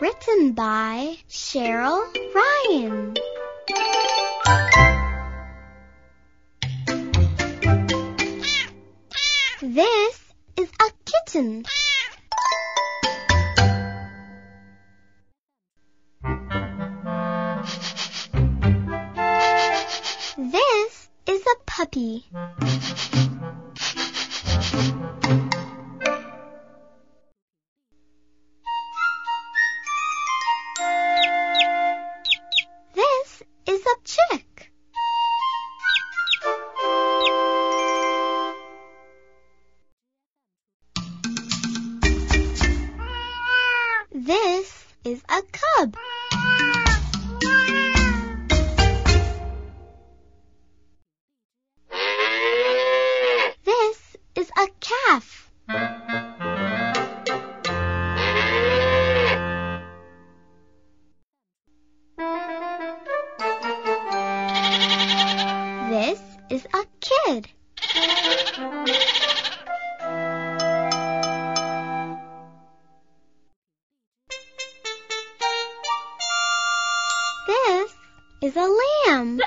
Written by Cheryl Ryan. This is a kitten. This is a puppy. A chick. This is a cub. This is a calf. Is a kid. This is a lamb.